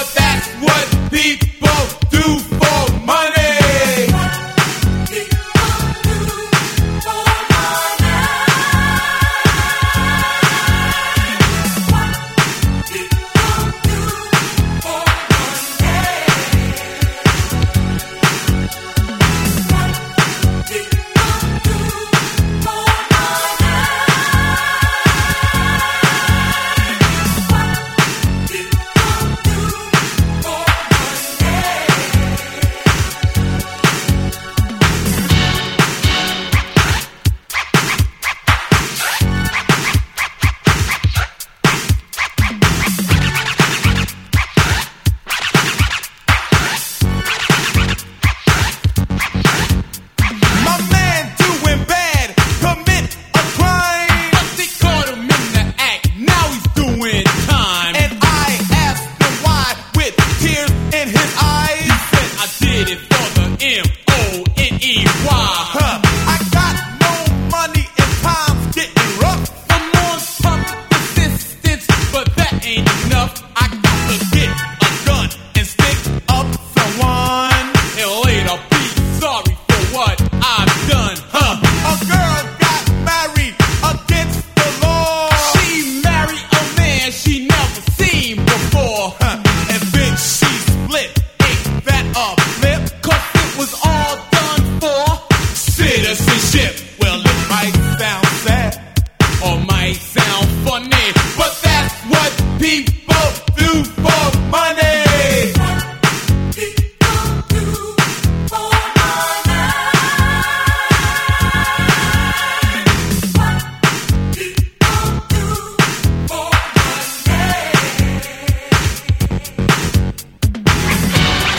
but that's what people do for money.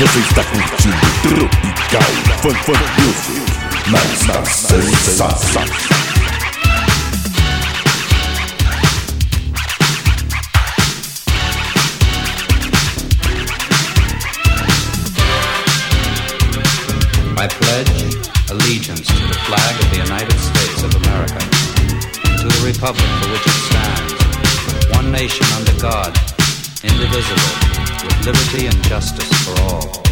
Você está curtindo Tropical Fun Fun Music na estação Sassa. I pledge allegiance to the flag of the United States of America to the republic for which it stands, one nation under God, indivisible liberty and justice for all.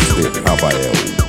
Grandmaster Raphael.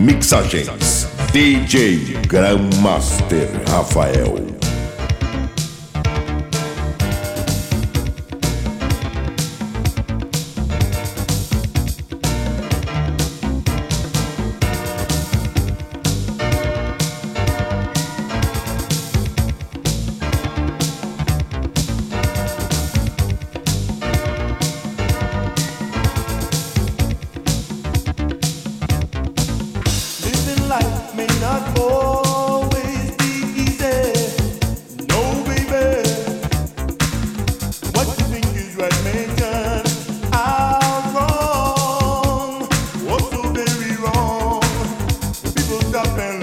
Mixagens. DJ Grandmaster Rafael Tropical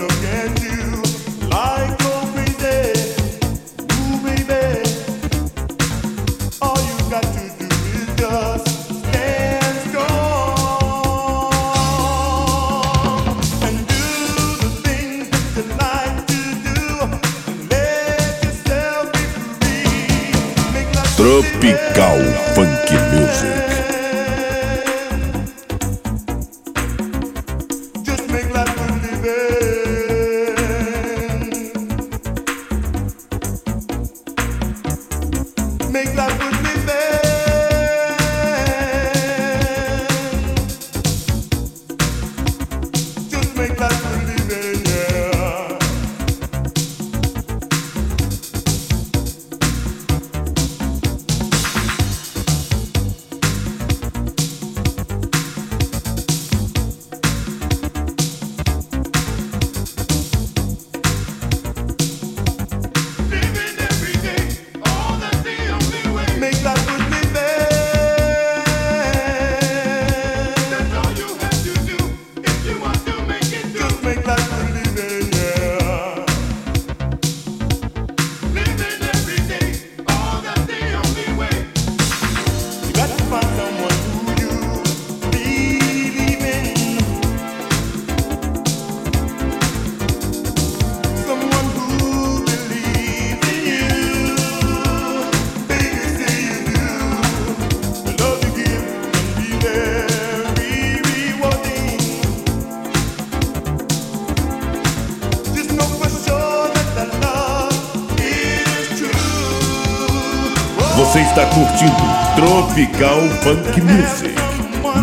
está curtindo Tropical Funk Music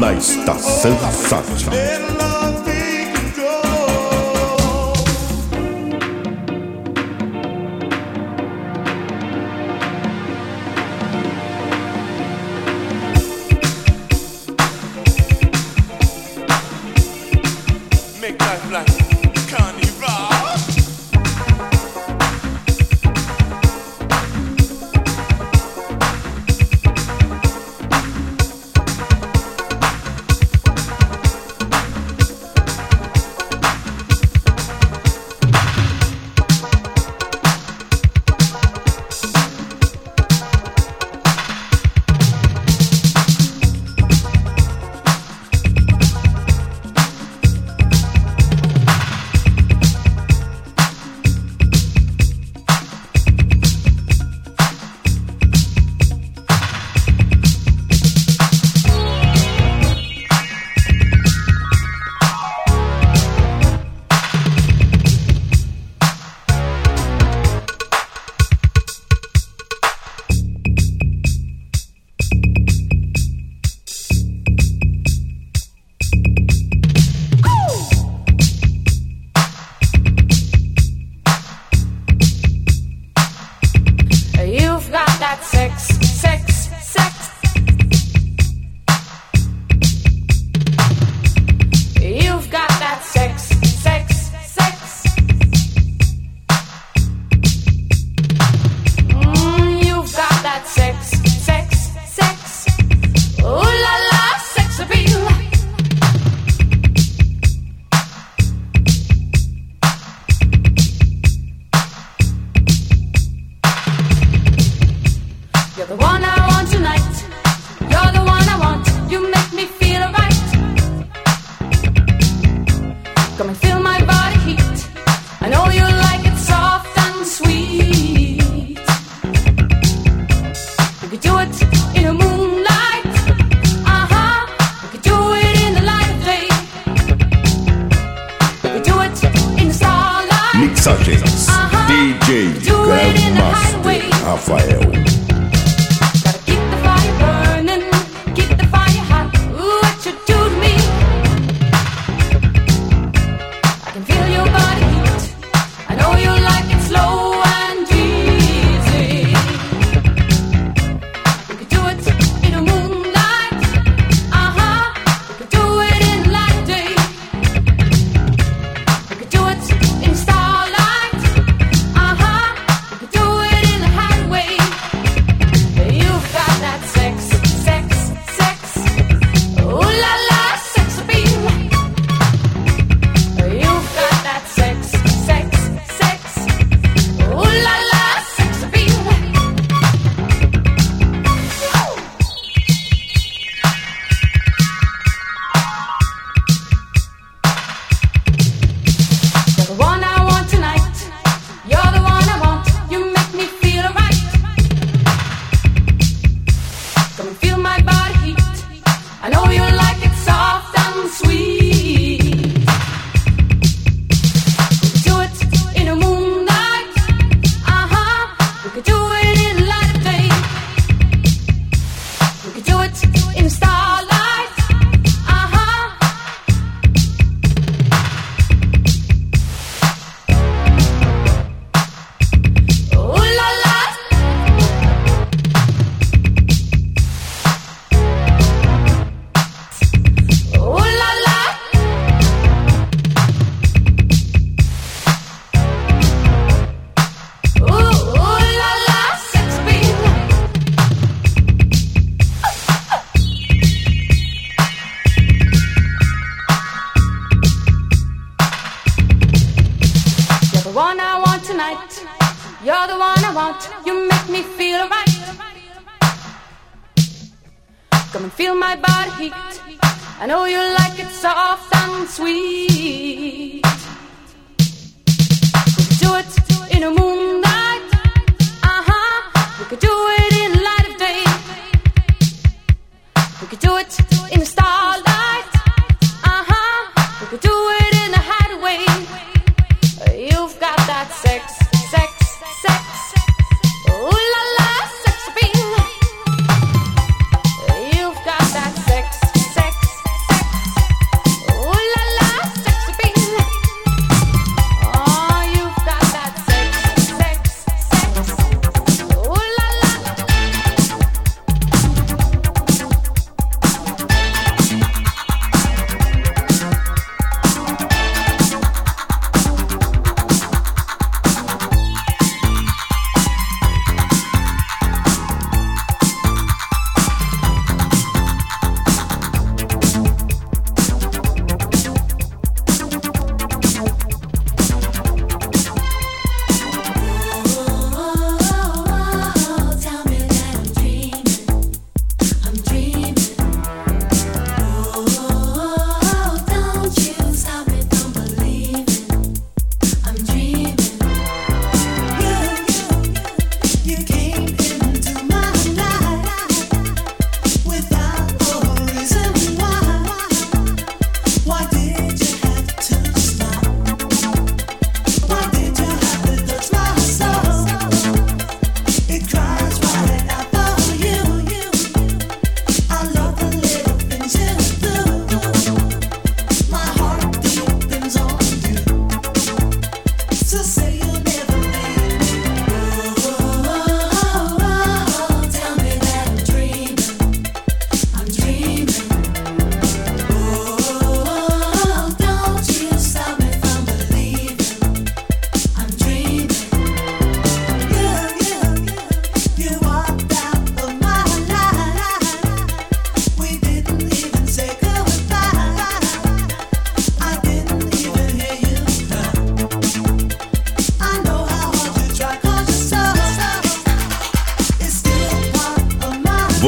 na Estação Sátira.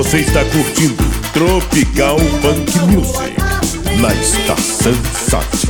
Você está curtindo Tropical Funk Music na Estação Sat.